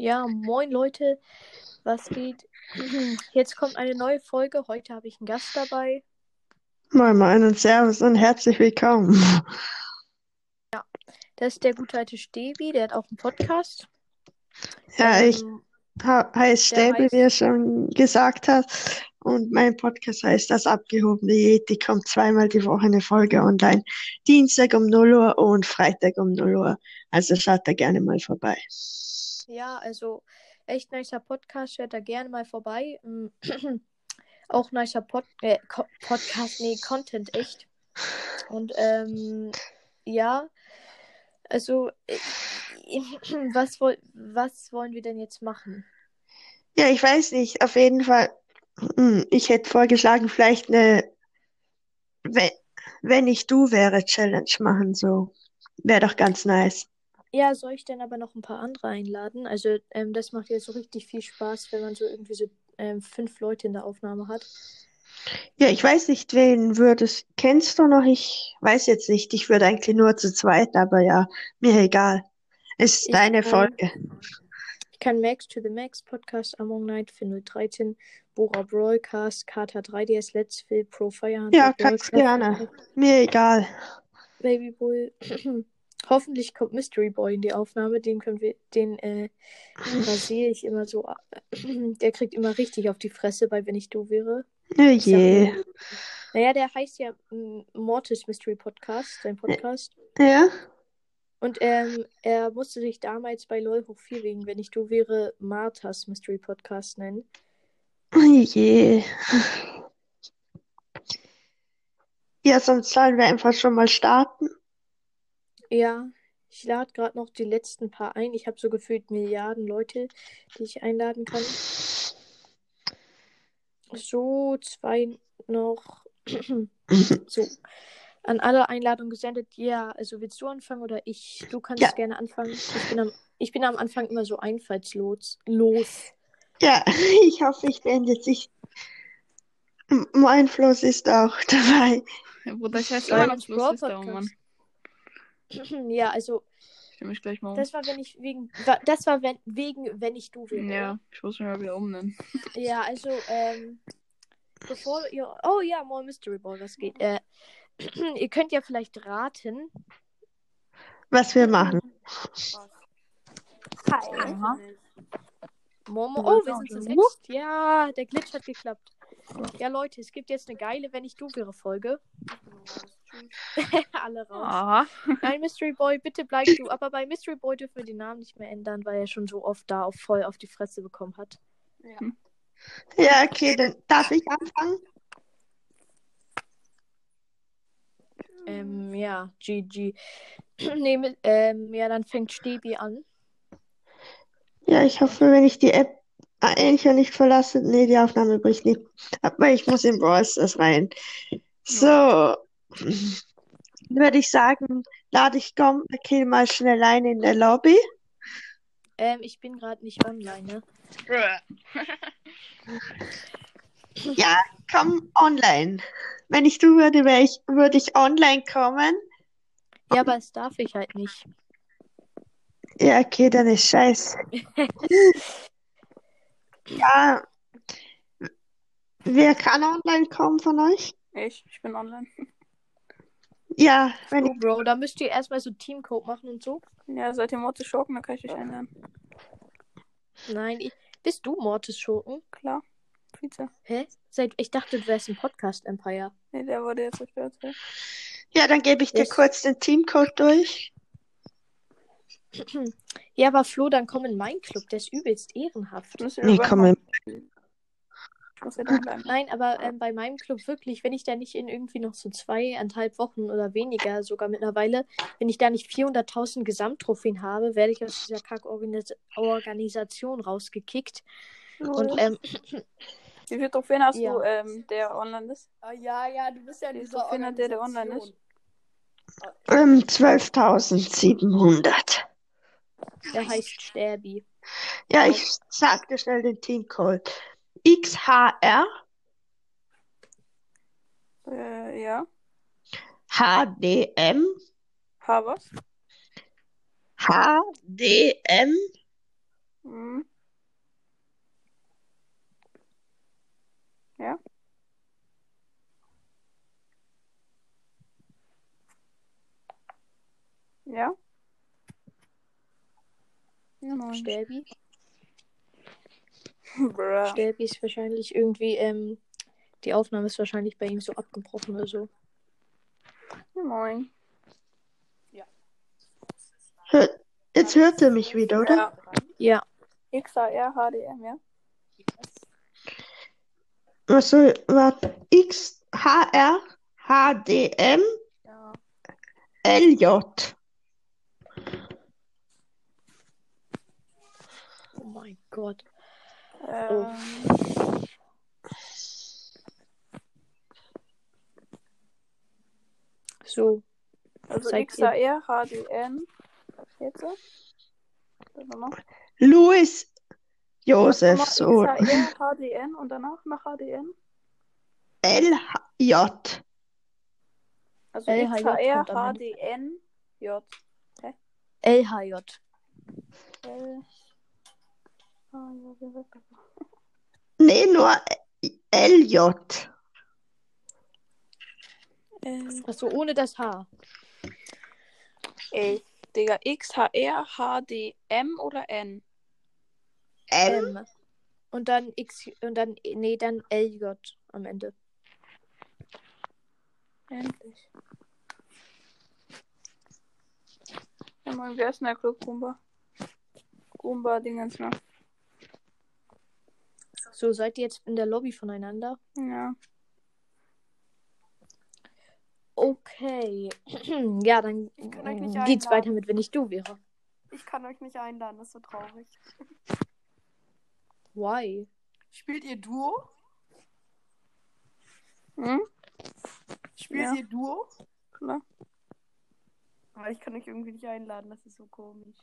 Ja, moin Leute, was geht? Jetzt kommt eine neue Folge. Heute habe ich einen Gast dabei. Moin Moin und Servus und herzlich willkommen. Das ist der gute alte Stevi, der hat auch einen Podcast. Ja, ich Ähm, ha heiße Stäbe, heißt- wie er schon gesagt hat. Und mein Podcast heißt Das abgehobene Yeti. Kommt zweimal die Woche eine Folge online. Dienstag um 0 Uhr und Freitag um 0 Uhr. Also schaut da gerne mal vorbei. Ja, also echt nicer Podcast, hört da gerne mal vorbei. Ähm, auch nicer Pod äh, Podcast, nee, Content, echt. Und ähm, ja, also äh, was, woll was wollen wir denn jetzt machen? Ja, ich weiß nicht. Auf jeden Fall. hm, Ich hätte vorgeschlagen, vielleicht eine Wenn, wenn ich du wäre Challenge machen. So. Wäre doch ganz nice. Ja, soll ich denn aber noch ein paar andere einladen? Also, ähm, das macht ja so richtig viel Spaß, wenn man so irgendwie so ähm, fünf Leute in der Aufnahme hat. Ja, ich weiß nicht, wen würdest, kennst du noch? Ich weiß jetzt nicht. Ich würde eigentlich nur zu zweit, aber ja, mir egal. Ist Ich, deine ähm, Folge. ich kann Max to the Max Podcast, Among Night, Finno 13, Bora Broadcast, Kata 3DS, Let's Fill, Pro Firehunter, Ja, kannst gerne. Mir egal. Baby Bull. Hoffentlich kommt Mystery Boy in die Aufnahme. Den können wir, den äh, rasiere ich immer so. ab. Der kriegt immer richtig auf die Fresse, bei wenn ich du wäre. Oh sag je. nur, naja, der heißt ja mm, Mortis Mystery Podcast, sein Podcast. Ja? Und ähm, er musste sich damals bei LOL hoch 4 wegen, wenn ich du wäre, Marthas Mystery Podcast nennen. Oh je. Ja, sonst sollen wir einfach schon mal starten. Ja, ich lade gerade noch die letzten paar ein. Ich habe so gefühlt Milliarden Leute, die ich einladen kann. So, zwei noch. so, an alle Einladungen gesendet. Ja, also willst du anfangen oder ich? Du kannst Ja. gerne anfangen. Ich bin am, ich bin am Anfang immer so einfallslos. Los. Ja, ich hoffe, ich bin jetzt nicht. M- Mein Fluss ist auch dabei. Ja, Bruder, ich weiß Ja, immer noch oh Mann. Ja, also Ich mich gleich mal um. das war wenn ich wegen das war wenn, wegen wenn ich du wäre. Ja, ich muss mich mal wieder umnennen. Ja, also ähm bevor ihr Oh ja, More Mystery Ball, was geht? Äh, ihr könnt ja vielleicht raten. Was wir machen. Hi. Aha. Momo. Ja, Oh, wir sind zu sechst. Ja, der Glitch hat geklappt. Ja, Leute, es gibt jetzt eine geile Wenn ich du wäre Folge. Alle raus. Aha. Nein, Mystery Boy, bitte bleib du. Aber bei Mystery Boy dürfen wir den Namen nicht mehr ändern, weil er schon so oft da auf, voll auf die Fresse bekommen hat. Ja, okay, dann darf ich anfangen? Ähm, ja, GG. nee, ähm, ja, dann fängt Stebi an. Ja, ich hoffe, wenn ich die App eigentlich nicht verlasse. Nee, die Aufnahme bricht nicht. Aber ich muss in Brawl Stars rein. So. Würde ich sagen, lade ich komm, kill mal schnell ein in der Lobby. Ähm, ich bin gerade nicht online, ne? Ja, komm online. Wenn ich du würde, wäre ich, würde ich online kommen. Ja, aber das darf ich halt nicht. Ja, okay, dann ist scheiße. Ja. Wer kann online kommen von euch? Ich, ich bin online. Ja, wenn Oh, ich. Bro, da müsst ihr erstmal so Teamcode machen und so. Ja, seid ihr Mortis Schurken, dann kann ich dich einladen. Nein, ich, bist du Mortis Schurken? Klar. Vize. Hä? Seit, ich dachte, du wärst ein Podcast-Empire. Nee, der wurde jetzt zerstört. ja. Ja, dann gebe ich dir Ist- kurz den Teamcode durch. Ja, aber Flo, dann komm in meinen Club, der ist übelst ehrenhaft. Nee, komm in. Ich muss ja da bleiben. Nein, aber ähm, bei meinem Club wirklich, wenn ich da nicht in irgendwie noch so zweieinhalb Wochen oder weniger sogar mittlerweile, wenn ich da nicht 400.000 Gesamttrophäen habe, werde ich aus dieser Kack-Organisation rausgekickt. Und ähm, Wie viele Trophäen hast Ja. du, ähm, der online ist? Ah, ja, ja, du bist ja dieser Trophäen hat der, der online ist? Ähm, 12.700. der heißt Sterbi. Ja, ich sag dir schnell den Teamcode. XHR Äh, ja. HDM H was? HDM Mhm. Ja. Ja. Ja, moin. Stäbi ist wahrscheinlich irgendwie, ähm, die Aufnahme ist wahrscheinlich bei ihm so abgebrochen oder so. Ja, moin. Hört, jetzt hört er mich wieder, oder? Ja. Ja. XAR HDM, ja? Achso, warte. X, H, R, H, D, M, Ja. L, J. Oh mein Gott. Ähm, So. also XAR HDN. Jetzt. Louis Josef, Warte so. mal, XAR HDN und danach nach HDN. L, J. Also LHJ XAR. HDN J. LHJ. L. Ah, ja, wir weg. Nee, nur L, J. L. Achso, ohne das H. Ey, Digga, XHR HDM oder N? M. M. Und dann X und dann nee, dann LJ am Ende. Endlich. Ja, moin, wer ist denn der Club Goomba? Goomba Dingens, ne? So, seid ihr jetzt in der Lobby voneinander? Ja. Okay. ja, dann nicht geht's einladen. weiter mit, wenn ich du wäre. Ich kann euch nicht einladen, das ist so traurig. Why? Spielt ihr Duo? Hm? Spielt Ja. ihr Duo? Klar. Aber ich kann euch irgendwie nicht einladen, das ist so komisch.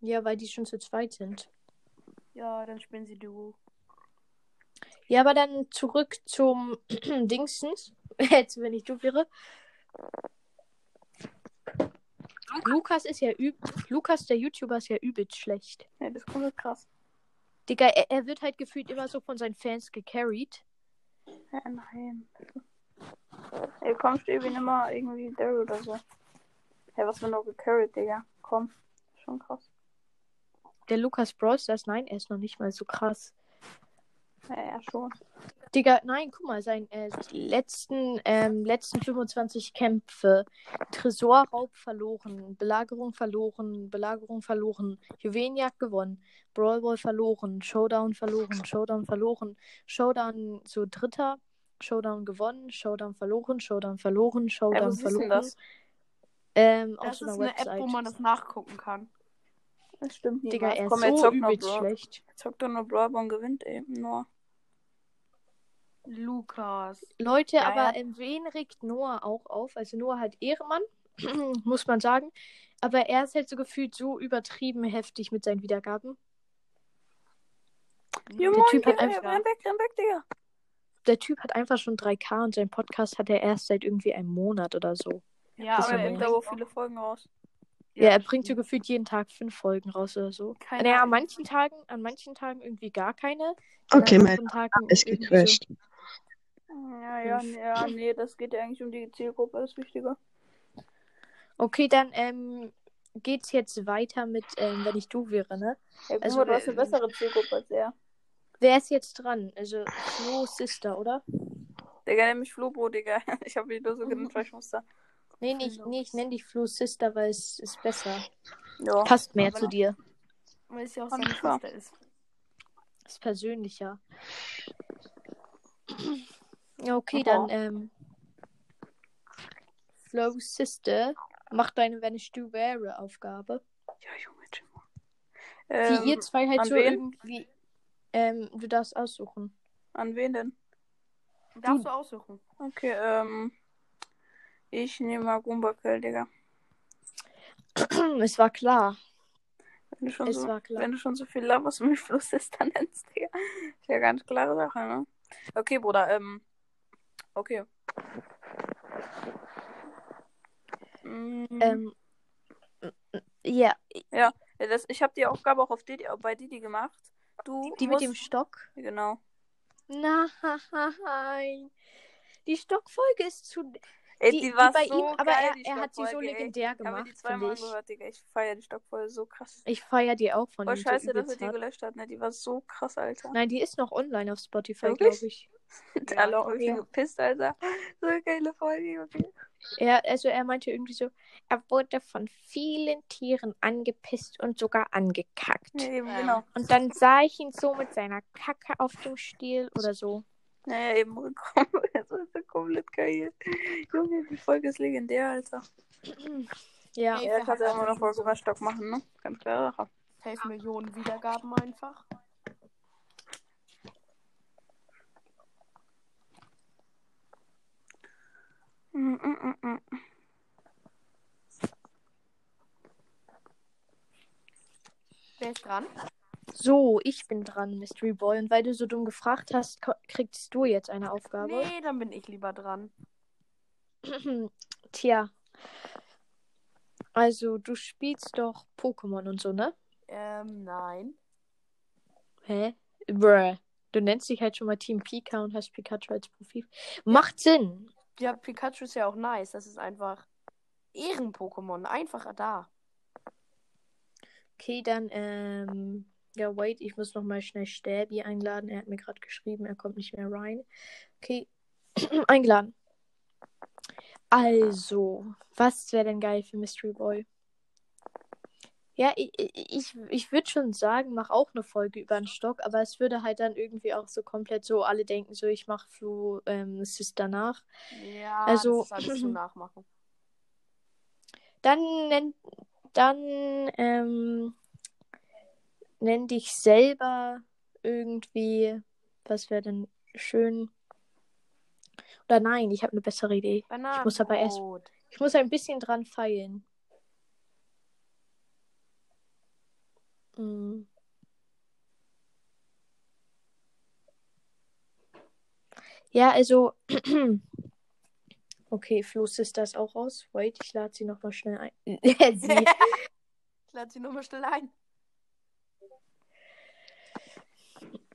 Ja, weil die schon zu zweit sind. Ja, dann spielen sie Duo. Ja, aber dann zurück zum Dingsens. Jetzt, wenn ich du wäre. Lukas ist ja üb Lukas, der YouTuber, ist ja übelst schlecht. Ja, das kommt krass. Digga, er, er wird halt gefühlt immer so von seinen Fans gecarried. Ja, nein. Ey, komm, Stäbchen immer irgendwie Daryl oder so. Hey, was wird noch gecarried, Digga? Komm. Schon krass. Der Lukas Bros, das nein, er ist noch nicht mal so krass. Ja, ja, schon. Digga, nein, guck mal, sein äh, letzten, ähm, letzten 25 Kämpfe. Tresorraub verloren, Belagerung verloren, Belagerung verloren, Juwelenjagd gewonnen, Brawl Ball verloren, Showdown verloren, Showdown verloren, Showdown so Dritter, Showdown gewonnen, Showdown verloren, Showdown verloren, Showdown du verloren. das? Ähm, Das ist eine Website. App, wo man das nachgucken kann. Das stimmt nicht. Digga, er ist Komm, jetzt so zockt noch übelst Brawl. schlecht. Zockt doch nur Brawl und gewinnt eben nur. Lukas. Leute, Ja, aber ja. ähm, wen regt Noah auch auf? Also Noah halt Ehrenmann, muss man sagen. Aber er ist halt so gefühlt so übertrieben heftig mit seinen Wiedergaben. Ja, Der Typ hat einfach- renn weg, renn weg, Digga. Der Typ hat einfach schon 3K und sein Podcast hat er erst seit irgendwie einem Monat oder so. Ja, Aber er mehr. bringt aber viele Folgen raus. Ja, er bringt so gefühlt jeden Tag fünf Folgen raus oder so. Keine Naja, an manchen Tagen, an manchen Tagen irgendwie gar keine. Okay, mein Tagen ist gecrashed. Ja, ja, nee, ja, nee, das geht ja eigentlich um die Zielgruppe, das ist wichtiger. So. Okay, dann ähm, geht's jetzt weiter mit, ähm, wenn ich du wäre, ne? Guck Also, du hast eine bessere Zielgruppe als er. Wer ist jetzt dran? Also Flo Sister, oder? Digga, nenn mich Flobo, Digga. Ich hab mich nur so genannt, weil ich musste. Nee, nicht, nee, ich nenne dich Flo Sister, weil es ist besser. Ja. Passt mehr aber zu dir. Weil es ja auch seine klar. Schwester ist. Ist persönlicher. Ja, okay, Aha. dann ähm, Flo Sister, mach deine Wenn ich du wäre Aufgabe. Ja, Junge. Wie Ähm, ihr zwei halt so wen? irgendwie. Ähm, du darfst aussuchen. An wen denn? Darfst du aussuchen. Okay, ähm. Ich nehme mal Gumbakel, Digga. es war klar. Wenn du schon, Es so, war klar. wenn du schon so viel und mich Fluss ist, dann nennst, Digga. Ist ja ganz klare Sache, ne? Okay, Bruder, ähm. Okay. Ähm, ja, Ja, das, ich habe die Aufgabe auch auf Didi, bei Didi gemacht. Du Die mit dem musst- Stock? Genau. Nein. Die Stockfolge ist zu. Ey, die, die, war bei so ihm, aber geil, er, die er hat sie so ey. legendär Ich habe gemacht. die zweimal ich angehört, Digga. Ich feiere die Stockfolge so krass. ich feiere die auch von Voll ihm. so scheiße, dass er die gelöscht hat, ne? Die war so krass, Alter. Nein, die ist noch online auf Spotify, glaube ich. Und Ja, auch irgendwie ja. gepisst, Alter. So eine geile Folge, okay. Er, also er meinte irgendwie so, er wurde von vielen Tieren angepisst und sogar angekackt. Ja, eben, genau. Und dann sah ich ihn so mit seiner Kacke auf dem Stiel oder so. Naja, eben gekommen. Das ist ja komplett geil. Junge, die Folge ist legendär, Alter. Ja. Ja, kannst hat ja immer noch Folge Stock machen, ne? Ganz klar. Sache. 11 Millionen Wiedergaben einfach. Mm, mm, mm. Wer ist dran? So, ich bin dran, Mystery Boy. Und weil du so dumm gefragt hast, kriegst du jetzt eine Aufgabe. Nee, dann bin ich lieber dran. Tja. Also, du spielst doch Pokémon und so, ne? Ähm, nein. Hä? Bruh. Du nennst dich halt schon mal Team Pika und hast Pikachu als Profil. Macht Sinn. Ja, Pikachu ist ja auch nice. Das ist einfach Ehren-Pokémon. Einfach da. Okay, dann, ähm. Ja, wait, ich muss noch mal schnell Stäbi einladen. Er hat mir gerade geschrieben, er kommt nicht mehr rein. Okay, eingeladen. Also, was wäre denn geil für Mystery Boy? Ja, ich, ich, ich würde schon sagen, mach auch eine Folge über einen Stock, aber es würde halt dann irgendwie auch so komplett so, alle denken so, ich mach Flu ähm, Sister nach. Ja, Also- das ist alles zum Nachmachen. Dann dann ähm, nenn dich selber irgendwie. Was wäre denn schön? Oder nein, ich habe eine bessere Idee. Ich muss aber erst-. Ich muss ein bisschen dran feilen. Hm. Ja, also. Okay, Flo ist auch raus. Wait, ich lade sie nochmal schnell ein. Ich lade sie nochmal schnell ein.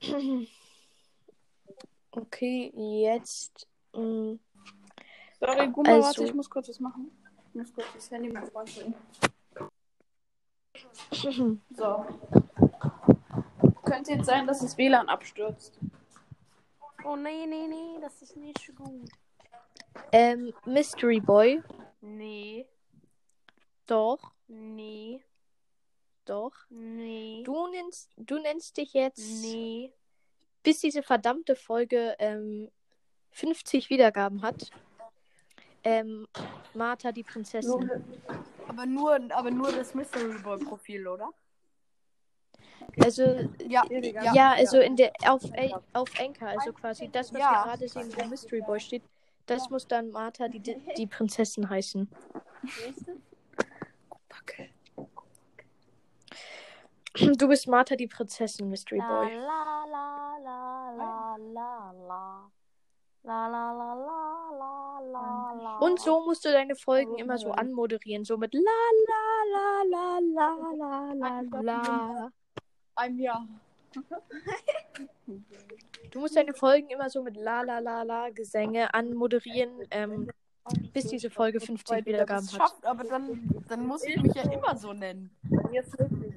Okay, jetzt. mm, Sorry, Gumba, Also- warte, ich muss kurz was machen. Ich muss kurz das Handy mit Freund bringen. So. Könnte jetzt sein, dass das WLAN abstürzt. Oh, nee, nee, nee, das ist nicht so gut. ähm, Mystery Boy. Nee, Doch, nee, doch. nee, Du nennst, du nennst dich jetzt, nee. bis diese verdammte Folge ähm, 50 Wiedergaben hat. Ähm, Martha die Prinzessin. Aber nur, aber nur das Mystery Boy Profil, oder? Also, Ja, ja, also in der auf, auf Anchor, also quasi das, was Ja. wir gerade sehen, wo Mystery Boy steht, das muss dann Martha die, die Prinzessin heißen. Du bist Martha die Prinzessin, Mystery La Boy. la la la la la la. La la la la la la la. Und so musst du deine Folgen immer so anmoderieren, so mit la la la la la la la la. einem Jahr. Du musst deine Folgen immer so mit la la la la Gesänge anmoderieren, ähm, bis diese Folge 50 Wiedergaben hat. schafft, aber dann, dann muss ich mich ja immer so nennen. Jetzt wirklich.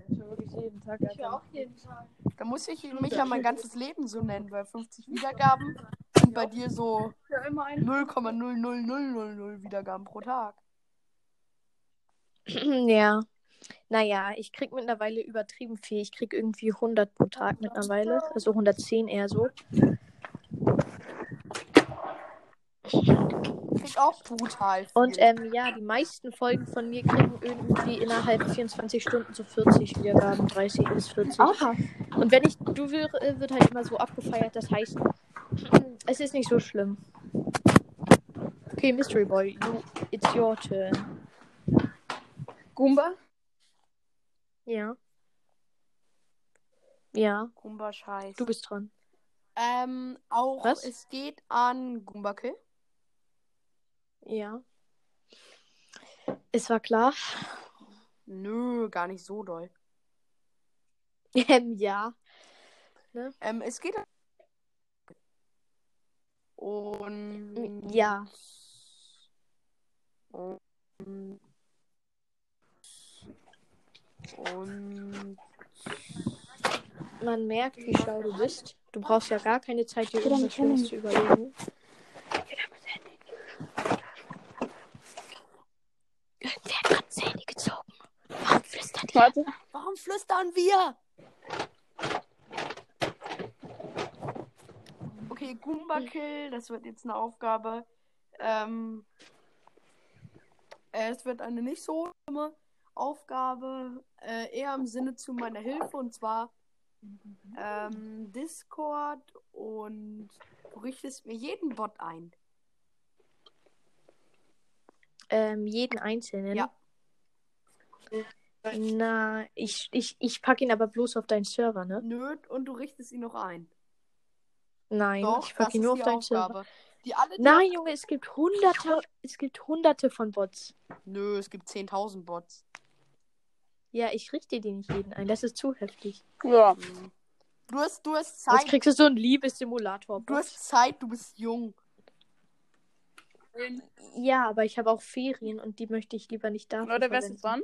Jeden Tag. Ich höre auch jeden Tag. Dann muss ich mich ja mein ganzes Leben so nennen, weil 50 Wiedergaben sind bei dir so Ich höre immer einen. 0,00000 Wiedergaben pro Tag. Ja. Naja, ich krieg mittlerweile übertrieben viel. Ich krieg irgendwie 100 pro Tag mittlerweile. Also 110 eher so. Krieg auch brutal viel. Und ähm, ja, die meisten Folgen von mir kriegen irgendwie innerhalb 24 Stunden so 40 Wiedergaben, 30 bis 40. Aha. Und wenn ich, du wir- äh, wird halt immer so abgefeiert, das heißt, es ist nicht so schlimm. Okay, Mystery Boy, you, it's your turn. Gumba? Ja. Ja, Gumba Scheiß. du bist dran. Ähm, auch Was? es geht an Gumbake. Ja. Es war klar. Nö, gar nicht so doll. Ähm, ja. Ähm, es geht. Und. Ja. Und. Und. Man merkt, wie schlau du bist. Du brauchst ja gar keine Zeit, dir irgendwas zu überlegen. Irgendwer hat gerade das Handy gezogen. Warum flüstert ihr? Warte. Warum flüstern wir? Okay, Goomba Kill, das wird jetzt eine Aufgabe. Ähm, äh, es wird eine nicht so schlimme Aufgabe, äh, eher im Sinne zu meiner Hilfe und zwar ähm, Discord und du richtest mir jeden Bot ein. Ähm, jeden einzelnen. Ja. Na, ich, ich, ich pack ihn aber bloß auf deinen Server, ne? Nö, und du richtest ihn noch ein. Nein, Doch, ich pack das ihn nur auf deinen Server. Die alle, die Nein, Junge, es gibt hunderte, es gibt hunderte von Bots. Nö, es gibt 10.000 Bots. Ja, ich richte dir nicht jeden ein. Das ist zu heftig. Ja. Du hast, du hast Jetzt Zeit. kriegst du so einen Liebessimulator. Du hast Zeit, du bist jung. Ja, aber ich habe auch Ferien und die möchte ich lieber nicht dafür Leute, wer ist dran?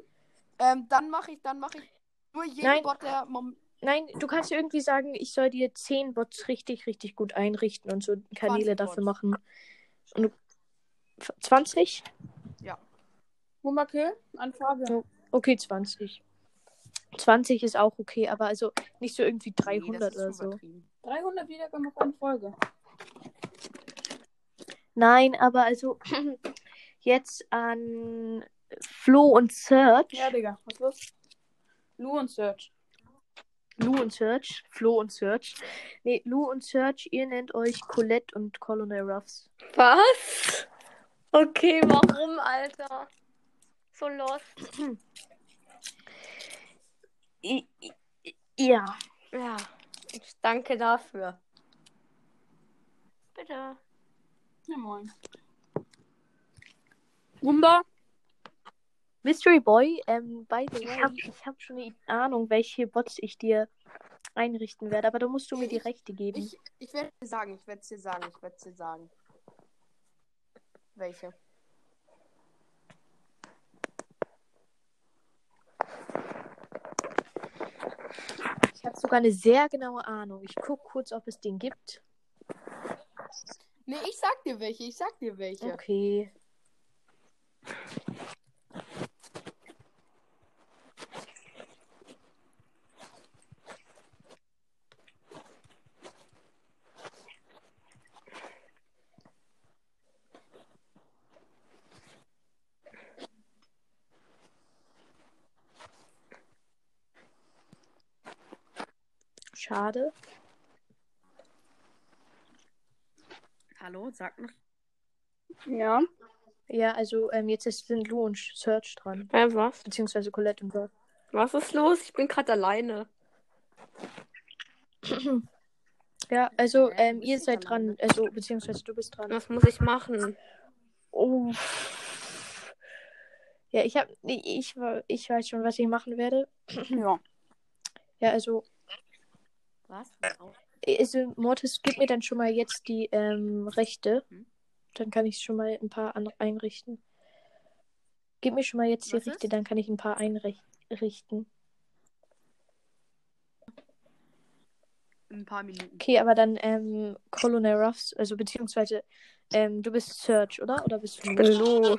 Ähm, dann mache ich, dann mache ich nur jeden Nein. Bot, der mom Nein, du kannst irgendwie sagen, ich soll dir 10 Bots richtig, richtig gut einrichten und so Kanäle 20 dafür Bots. machen. Und du, 20? Goomba Kill? Anfrage. Ja. Okay, 20. 20 ist auch okay, aber also nicht so irgendwie Nee, 300 das ist oder so. übertrieben. 300 Wiedergaben auf eine Folge. Nein, aber also jetzt an Flo und Search. Ja, Digga. Was ist los? Lu und Search. Lou und Search. Flo und Search. Nee, Lou und Search, ihr nennt euch Colette und Colonel Ruffs. Was? Okay, warum, Alter? So lost. I, I, ja. Ja, ich danke dafür. Bitte. Ja, moin. Goomba? Mystery Boy, ähm, by the way, ich habe schon eine Ahnung, welche Bots ich dir einrichten werde, aber da musst du mir die Rechte geben. Ich, ich werde dir sagen, ich werde es dir sagen, ich werde es dir sagen. Welche? Ich habe sogar eine sehr genaue Ahnung. Ich gucke kurz, ob es den gibt. Nee, ich sag dir welche, ich sag dir welche. Okay. Schade. Hallo, sag noch. Ja. Ja, also ähm, jetzt ist, sind Lou und Search dran. Hä, was? Beziehungsweise Colette und Ruff. Was ist los? Ich bin gerade alleine. Ja, also ähm, ihr seid dran. Also, beziehungsweise du bist dran. Was muss ich machen? Oh. Ja, ich hab. Ich, ich weiß schon, was ich machen werde. Ja. Ja, also, Was? also Mortis, gib mir dann schon mal jetzt die ähm, Rechte. Hm? Dann kann ich schon mal ein paar an einrichten. Gib mir schon mal jetzt die Was Rechte, ist? dann kann ich ein paar einrichten. In ein paar Minuten. Okay, aber dann ähm, Colonel Ruffs, also beziehungsweise ähm, du bist Search, oder? Oder bist du bin Lu.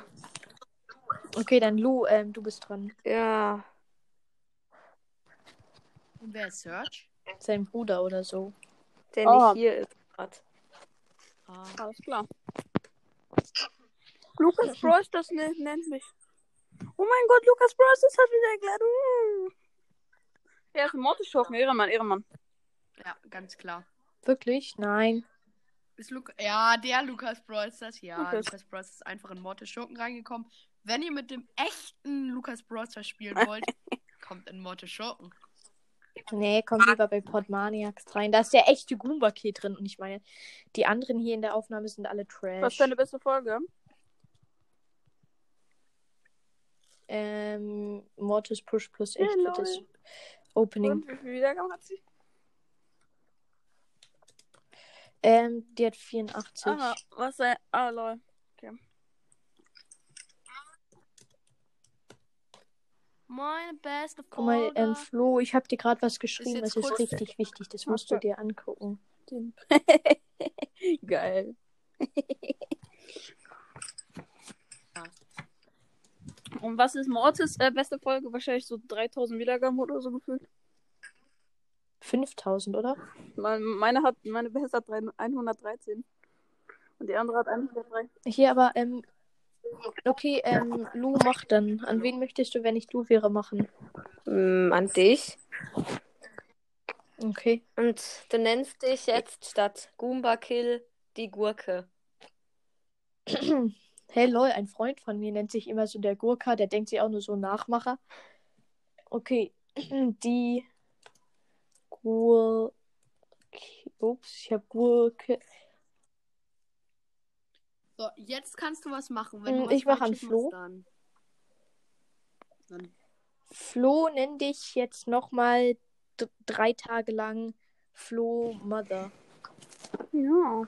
Okay, dann Lou, ähm, du bist dran. Ja. Und wer ist Search? Sein Bruder oder so. Der Oh. nicht hier ist grad. Ah. Alles klar. Lukas Bros, das nennt, nennt mich. Oh mein Gott, Lukas Bros, das hat wieder erklärt. Uh. Er ist ein Mortischocken. Ehrenmann, Ehrenmann. Ja, ganz klar. Wirklich? Nein. Ist Luca ja, der Lukas Bros. das. Ja, Lukas. Lukas Bros. ist einfach in Mortis Schurken reingekommen. Wenn ihr mit dem echten Lukas Bros. spielen wollt, kommt in Mortis Schurken. Nee, komm lieber bei Podmaniacs rein. Da ist der echte Goomba-Key drin. Und ich meine, die anderen hier in der Aufnahme sind alle Trash. Was ist deine beste Folge? Ähm, Mortis Push plus echt lol. fettes. Opening. Und wie viel Wiedergaben hat sie? Ähm, die hat 84. Aha, was sei. Ah, lol. Meine beste Guck mal, Folge. ähm, Flo, ich habe dir gerade was geschrieben. Das ist richtig wichtig. Das musst du dir angucken. Geil. Und was ist Mortis äh, beste Folge? Wahrscheinlich so 3000 Wiedergaben oder so gefühlt. 5000, oder? Meine, meine hat, meine beste hat drei- 113. Und die andere hat 103. Hier aber, ähm, okay, ähm, Lu, mach dann. An wen möchtest du, wenn ich du wäre, machen? Mm, an dich. Okay. Und du nennst dich jetzt statt Goomba Kill die Gurke. Hey, lol, ein Freund von mir nennt sich immer so der Gurka, der denkt sich auch nur so Nachmacher. Okay, die Gurke. Ups, ich hab Gurke. So, jetzt kannst du was machen. Wenn du Mm, was ich mach an Flo. machst, Dann. dann. Flo, nenn dich jetzt nochmal drei Tage lang Flo Mother. Ja.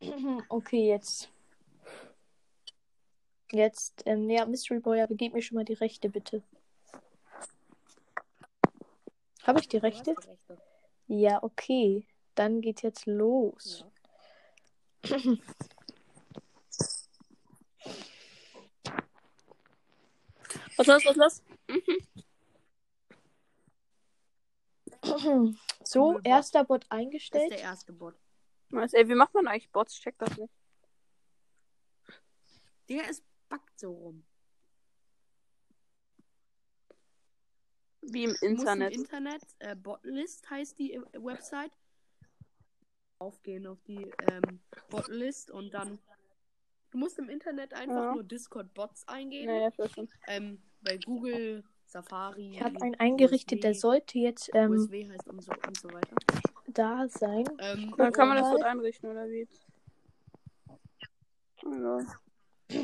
Okay, jetzt. Jetzt, ähm, ja, Mystery Boy, aber gib mir schon mal die Rechte, bitte. Habe ich die Rechte? Ja, okay. Dann geht's jetzt los. Was los, was los? So, Cool, Bot. erster Bot Das ist eingestellt. der erste Bot. Was, ey, wie macht man eigentlich Bots? Ich check das nicht. Der ist backt so rum. Wie im Du musst Internet. Im Internet, äh, Botlist heißt die äh, Website. Aufgehen auf die ähm, Botlist und dann. Du musst im Internet einfach Ja. nur Discord-Bots eingeben. Naja, ich weiß schon. Ähm, bei Google, Safari. Ich habe einen eingerichtet, der USW, sollte jetzt ähm, USW heißt und so, und so weiter. da sein. Ähm, Dann kann man das dort einrichten, oder wie? Ja.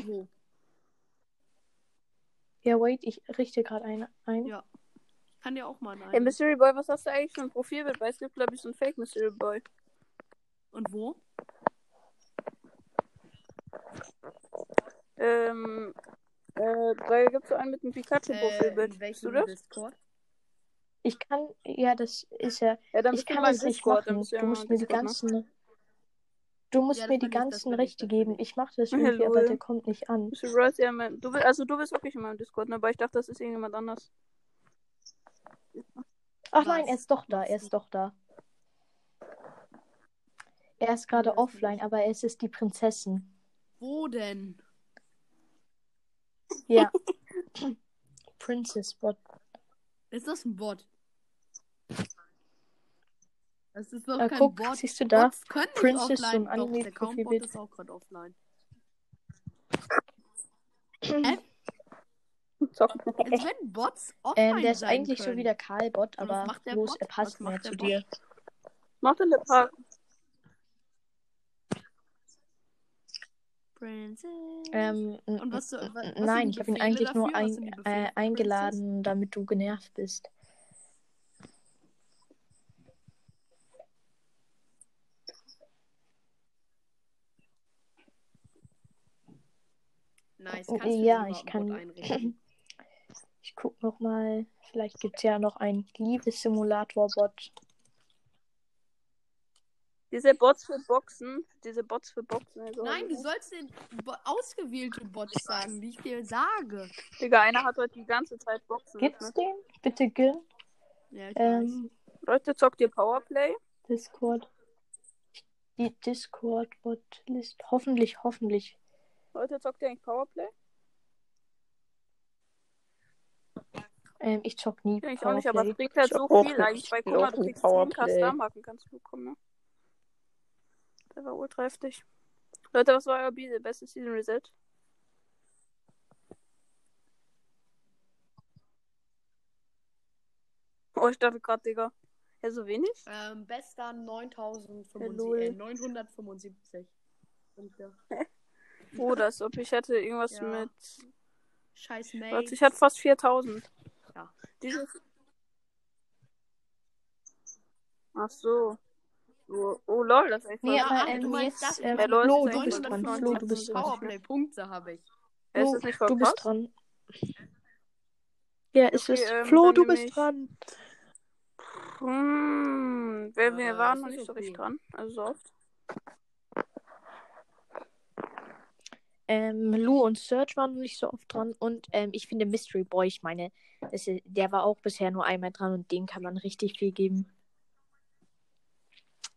wo? Ja, wait, ich richte gerade einen ein. Ja. Kann dir auch mal Hey, ein. Mystery Boy, was hast du eigentlich für ein Profilbild? Weil es gibt, glaube ich, so ein Fake Mystery Boy. Und wo? Ähm, äh, da gibt es so einen mit einem Äh, Pikachu-Profilbild. Bist du das? Discord? Ich kann, ja, das ist ja. Ja, dann Ich kann das nicht Discord. Machen. du, ja musst mir die ganzen. Du musst Ja, mir die ganzen Rechte geben. ich. Mache das Ja, irgendwie, aber lol. der kommt nicht an. Ja du bist, also du bist wirklich in meinem Discord, ne? Aber ich dachte, das ist irgendjemand anders. Ach nein, Was er ist doch da, er ist doch da. Er ist gerade offline, aber es ist die Prinzessin. Wo denn? Ja. Princess Bot. Ist das ein Bot? Das ist doch Ah, kein guck, Bot. siehst du da? Bots können nicht Princess, so offline. ein Doch, der Countbot Anime-Profilbild. ist auch gerade offline. Zocken. Als wenn Bots offline Ähm, der ist sein eigentlich können. so wie der Karl-Bot, aber macht der bloß Bot? er passt mehr zu Bot? dir. Macht denn der Park? Princess. Ähm, Und was, n- was, nein, ich habe ihn eigentlich nur dafür? Was ein, äh, eingeladen, damit du genervt bist. Nice. Kannst du Ja, ich kann- einrichten? Ich guck noch mal. Vielleicht gibt es ja noch einen Liebessimulator-Bot. Diese Bots für Boxen, diese Bots für Boxen. Also Nein, du sollst den Bo ausgewählte Bots sagen, die ich dir sage. Digga, einer hat heute die ganze Zeit Boxen. Gibt's geöffnet. den? Bitte gönn. Ja, ich weiß. Ähm, Leute, zockt ihr Powerplay? Discord. Die Discord-Bot-List. Hoffentlich, hoffentlich. Leute, zockt ihr eigentlich Powerplay? Ähm, ich zock nie. Ja, ich auch nicht, aber es Powerplay. bringt halt Ich so viel eigentlich. Weil Ich guck mal, auch du kriegst 10 Powerplay. Custom-Marken, kannst du bekommen, ne? Der war ultra heftig. Leute, was war euer Be- bestes Season Reset? Oh, ich dachte gerade, Digga. Ja, so wenig? Ähm, bester 9075, Lol. äh, 975. Und ja. Oh, das, ob ich hätte irgendwas Ja. mit. Scheiß Warte, Mates. ich hatte fast 4000. Dieses. Ach so. Oh, oh lol, das ist echt Nee, aber ähm, du meinst jetzt, das? ähm, Flo, das du ist bist dran. Flo, du bist dran. Powerplay-Punkte habe ich. Ist Flo, das nicht voll du bist dran. Ja, ist Okay, es. ähm, Flo, du bist ich- dran. Hm, wir, wir Äh, waren noch ist nicht so okay. richtig dran. Also so oft. Ähm, Lou und Serge waren noch nicht so oft dran. Und ähm, ich finde Mystery Boy, ich meine, ist, der war auch bisher nur einmal dran und dem kann man richtig viel geben.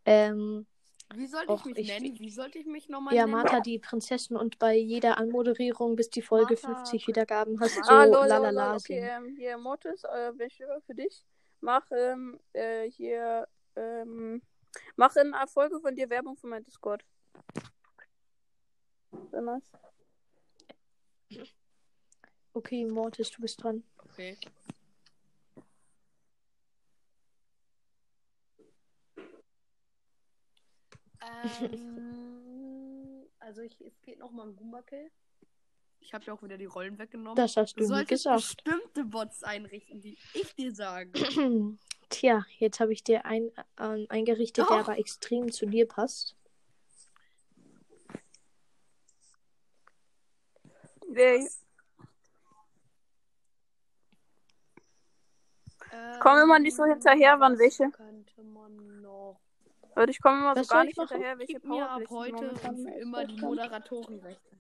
Ähm, Wie sollte ich mich ich- nennen? Wie sollte ich mich nochmal ja, nennen? Martha, die Prinzessin und bei jeder Anmoderierung, bis die Folge Martha, 50 Wiedergaben hast, so ah, lol, lalala. Okay, ähm, hier, Mortis, äh, welche für dich? Mach, ähm, äh, hier, ähm, mach in einer Folge von dir Werbung für mein Discord. Sehr nice. Okay, Mortis, du bist dran. Okay. Ähm, also ich, es geht nochmal um Goomba-Kill. Ich habe ja auch wieder die Rollen weggenommen. Das hast du du solltest gesagt. bestimmte Bots einrichten, die ich dir sage. Tja, jetzt habe ich dir ein, ähm, eingerichtet, der Doch. aber extrem zu dir passt. Wer, Komm immer nicht so hinterher, wann welche. Könnte man noch. Leute, ich komme immer Was so gar nicht hinterher, welche mir ab heute immer die. Moderatorenrechte.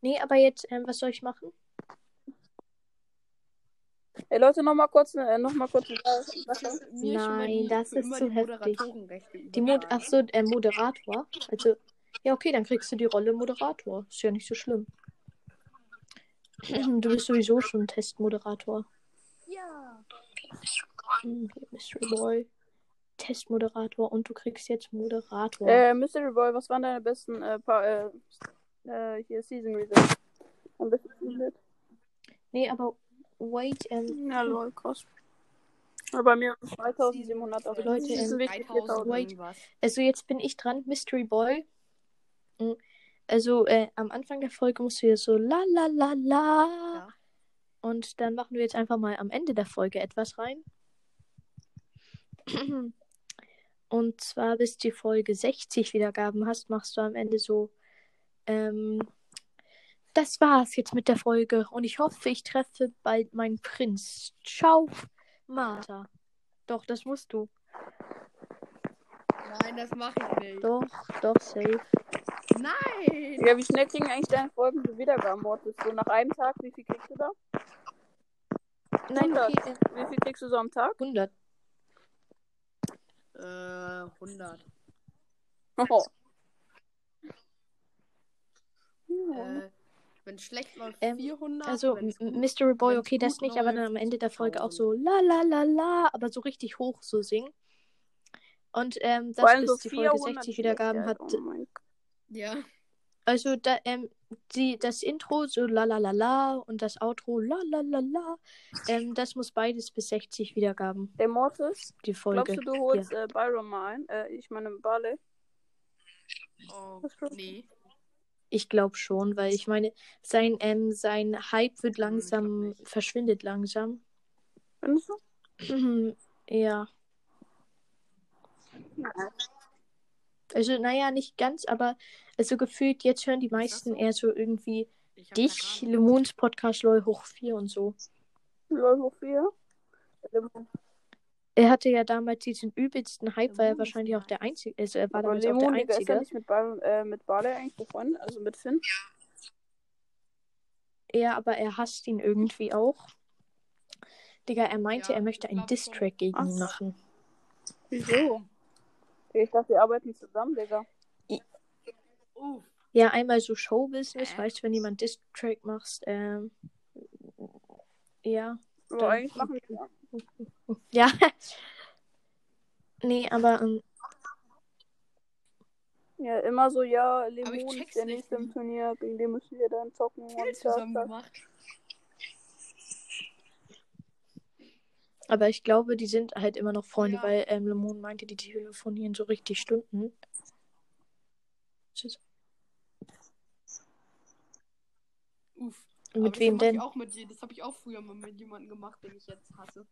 Nee, aber jetzt, ähm, was soll ich machen? Ey, Leute, nochmal kurz, äh, noch mal kurz. Äh, Nein, das ist zu heftig. Moderatorenrechte Die Mod. Ach so, äh, Moderator. Also, ja, okay, dann kriegst du die Rolle Moderator. Ist ja nicht so schlimm. Du bist sowieso schon Testmoderator. Mystery Boy. Testmoderator und du kriegst jetzt Moderator. Äh, Mystery Boy, was waren deine besten, äh, pa äh, äh, hier, Season Results? Am besten Season Nee, aber wait, ähm, Ja, lol, krass. Aber bei mir 2700 auf Leute, ähm, wichtig, 3000 4000. wait. also jetzt bin ich dran, Mystery Boy. Hm, Also, äh, am Anfang der Folge musst du ja so la la la la. Ja. Und dann machen wir jetzt einfach mal am Ende der Folge etwas rein. Und zwar, bis die Folge 60 Wiedergaben hast, machst du am Ende so. Ähm, das war's jetzt mit der Folge. Und ich hoffe, ich treffe bald meinen Prinz. Ciao, Martha. Doch, das musst du. Nein, das mache ich nicht. Doch, doch, safe. Nein! Ja, wie schnell kriegen eigentlich deine Folgen so Wiedergaben, Mortis? So nach einem Tag, wie viel kriegst du da? Nein, 100. okay, äh, Wie viel kriegst du so am Tag? 100. Äh, 100. Oh. Äh, wenn schlecht läuft, Ähm, 400. Also, Mystery Boy, okay, das nicht, aber dann am Ende der Folge auch 1000. so la la la la, aber so richtig hoch so singen. Und ähm, das bis so die Folge 400 60 Wiedergaben hat. Oh mein Gott. Ja. Also da, ähm, die, das Intro so la la la la und das Outro la la la la. Ähm, das muss beides bis 60 Wiedergaben, Ey, Mortis, die Folge. glaubst du, du holst äh, Byron mal ein? Äh, ich meine, Barley. Oh, nee. Ich glaube schon, weil ich meine, sein, ähm, sein Hype wird Hm, langsam, verschwindet langsam. Findest du? ja. Also, naja, nicht ganz, aber also gefühlt, jetzt hören die meisten so? eher so irgendwie dich. Lemons Podcast LOL hoch 4 und so. Lol, wofür? Er hatte ja damals diesen übelsten Hype, weil er Lemon ist wahrscheinlich auch der Einzige, also er war damals auch der Lemon, Digga, ist er Einzige. nicht mit, Byron, äh, mit Barley eigentlich befreundet? Also mit Finn? Ja, aber er hasst ihn irgendwie auch. Digga, er meinte, Ja, er möchte einen. Distrack gegen ihn machen. Wieso? Ich dachte, wir arbeiten zusammen, Digga. Uff. Ja, einmal so Showbusiness, Äh? weißt du, wenn jemand Distrack machst, ähm, ja, Dann- eigentlich machen wir ja. nee, aber ähm, Ja, immer so, ja, Lemon ist der nicht, nächste im Turnier, gegen den müssen wir dann zocken. Viel Und zusammen gemacht. Aber ich glaube, die sind halt immer noch Freunde, Ja. weil ähm, Lemon meinte, die telefonieren so richtig Stunden. Uff. Mit Aber wem denn? Auch mit, das habe ich auch früher mal mit jemandem gemacht, den ich jetzt hasse.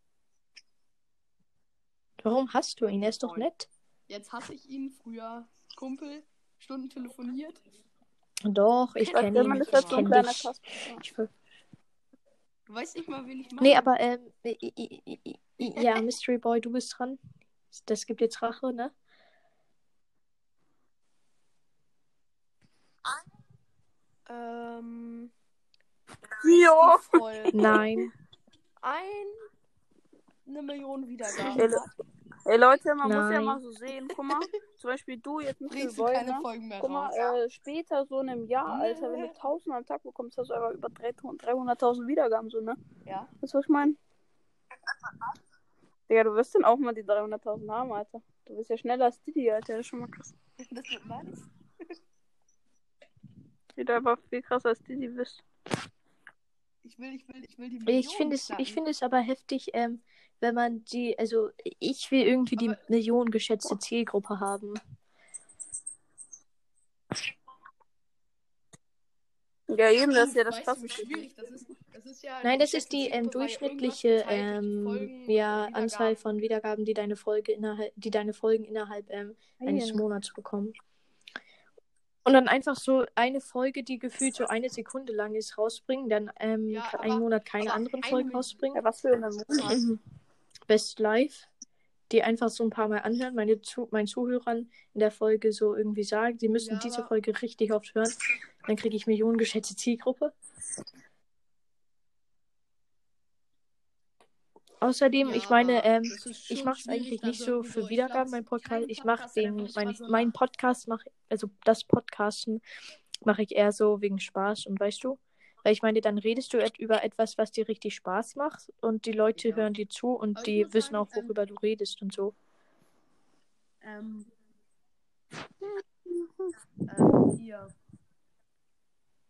Warum hast du ihn? Er ist doch nett. Jetzt hasse ich ihn. Früher Kumpel, Stunden telefoniert. Doch, ich kenne ihn. Ich kenne dich. Ich Du weißt nicht mal, wen ich meine. Nee, aber ähm, ja, Mystery Boy, du bist dran. Das gibt jetzt Rache, ne? Ähm. Folge Nein. Ein. Eine Million Wiedergaben. Ey, Leute, man muss ja Nein. mal so sehen, guck mal, zum Beispiel du jetzt mit Bringst Boy, keine ne? Folgen mehr Guck mal, raus. äh, später so in einem Jahr, Alter, wenn du 1000 am Tag bekommst, hast du aber über 300 300.000 Wiedergaben, so, ne? Ja. Weißt du, was ich meine? Digga, du wirst dann auch mal die 300.000 haben, Alter. Du bist ja schneller als Didi, Alter, das ist schon mal krass. Das wird nice. Wie du einfach viel krasser als Didi bist. Ich will, ich will, ich will die Million Ich finde es, knacken. ich finde es aber heftig, ähm, wenn man die, also ich will irgendwie die Aber- Million geschätzte Zielgruppe haben. Ja, eben, das ist ja das Weißt du, wie Klassische. schwierig das ist? Das ist ja Nein, das ist die ähm, durchschnittliche ähm, Folgen, ja, Wiedergaben. Anzahl von Wiedergaben, die deine Folge innerhalb, die deine Folgen innerhalb ähm, eines Monats bekommen. Und dann einfach so eine Folge, die gefühlt so eine Sekunde lang ist, rausbringen, dann ähm, Ja, aber- einen Monat keine anderen Folgen rausbringen. Ja, was für eine Monat. Best Live, die einfach so ein paar Mal anhören, meine zu meinen Zuhörern in der Folge so irgendwie sagen, sie müssen Ja, diese Folge richtig oft hören. Dann kriege ich Millionen geschätzte Zielgruppe. Außerdem, Ja, ich meine, ähm, ich mache es eigentlich da nicht so für Wiedergaben, mein Podcast. Ich mache den, mein, mal so meinen Podcast mache, also das Podcasten mache ich eher so wegen Spaß und weißt du, weil ich meine, dann redest du et über etwas, was dir richtig Spaß macht und die Leute Ja. hören dir zu und Aber die wissen sagen, auch, ähm, worüber du redest und so. Ähm, ähm, hier.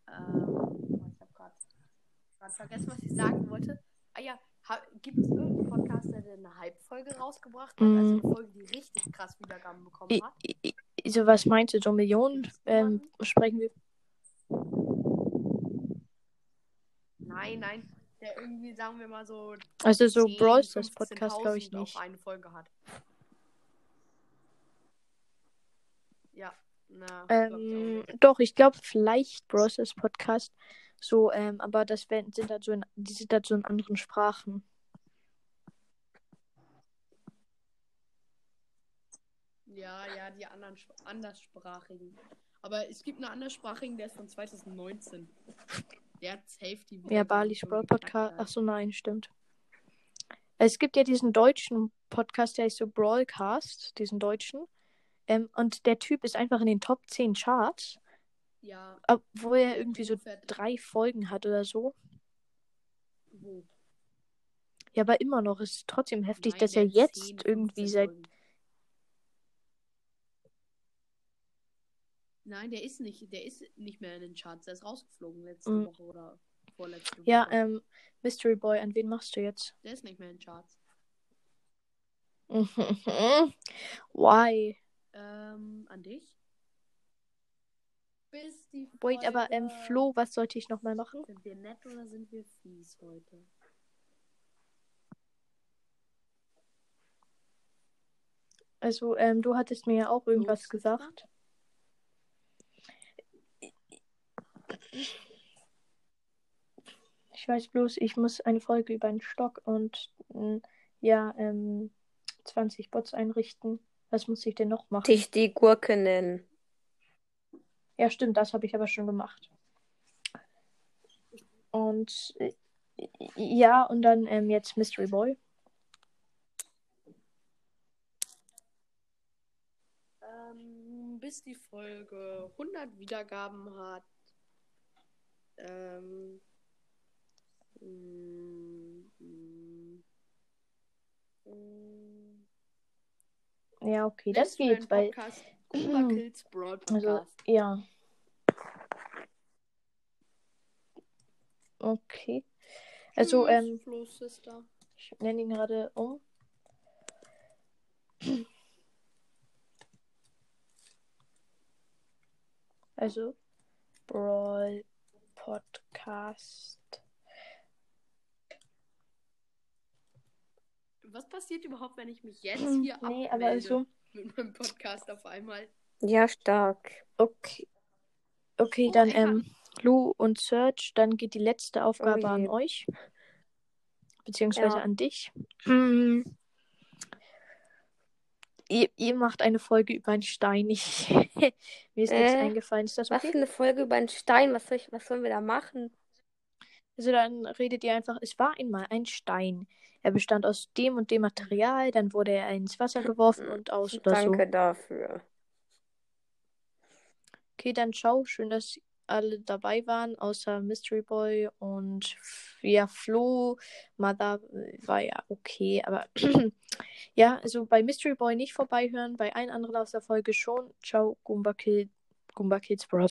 Ähm, ich hab grad, vergessen, was ich sagen wollte. Ah ja, gibt es irgendeinen Podcaster, der eine Halbfolge rausgebracht hat? Also Mm. eine Folge, die richtig krass Wiedergaben bekommen hat? So was meinst du, so Millionen ähm, sprechen wir? Nein, nein. Der irgendwie, sagen wir mal so. Also so 10, Brawl Stars Podcast glaube ich 15.000 nicht. eine Folge hat. Ja, na. ich Ähm, nicht. doch, ich glaube vielleicht Brawl Stars Podcast. So, ähm, aber das werden, sind so in, die sind so in anderen Sprachen. Ja, ja, die anderen Sp- anderssprachigen. Aber es gibt einen anderssprachigen, der ist von 2019. Der hat Safety. Ja, Bali's Brawl Podcast. Ach so, nein, stimmt. Es gibt ja diesen deutschen Podcast, der heißt so Brawlcast, diesen deutschen. Ähm, und der Typ ist einfach in den Top 10 Charts, Ja, obwohl er irgendwie so drei Folgen hat oder so. Wo? Ja, aber immer noch ist es trotzdem heftig, Nein, dass er jetzt 10, irgendwie 15 seit. Folgen. Nein, der ist nicht, der ist nicht mehr in den Charts. Der ist rausgeflogen letzte Mm. Woche oder vorletzte Woche. Ja, ähm, Mystery Boy, an wen machst du jetzt? Der ist nicht mehr in den Charts. Why? Ähm, an dich? Bis die Wait, aber ähm, Flo, was sollte ich nochmal machen? Sind wir nett oder sind wir fies heute? Also, ähm, du hattest mir ja auch irgendwas ist das da? gesagt. Ich weiß bloß, ich muss eine Folge über einen Stock und ähm, ja, ähm, 20 Bots einrichten. Was muss ich denn noch machen? Dich die Gurke nennen. Ja, stimmt, das habe ich aber schon gemacht. Und äh, ja, und dann ähm, jetzt Mystery Boy. Ähm, bis die Folge 100 Wiedergaben hat. Ähm, mm, mm, mm. Ja, okay, das geht, weil. Kuma Kills Also, Podcast. ja. Okay. Also, ähm, ich nenne ihn gerade um. Also, Brawl Podcast. Was passiert überhaupt, wenn ich mich jetzt hier Nee, abmelde aber also. mit meinem Podcast auf einmal? Ja, stark. Okay. Okay, Oh, dann ähm, Lou und Search, dann geht die letzte Aufgabe Oh je. an euch. Beziehungsweise Ja. an dich. Mm. Ihr, ihr macht eine Folge über einen Stein. Ich, mir ist nichts Äh, eingefallen. Ist das Was okay? eine Folge über einen Stein? Was, soll ich, was sollen wir da machen? Also dann redet ihr einfach, es war einmal ein Stein. Er bestand aus dem und dem Material, dann wurde er ins Wasser geworfen und aus oder so. Danke dafür. Okay, dann ciao. Schön, dass alle dabei waren, außer Mystery Boy und ja, Flo. Mother war ja okay, aber ja, also bei Mystery Boy nicht vorbeihören, bei allen anderen aus der Folge schon. Ciao, Goomba Kid, Goomba Kids Bros.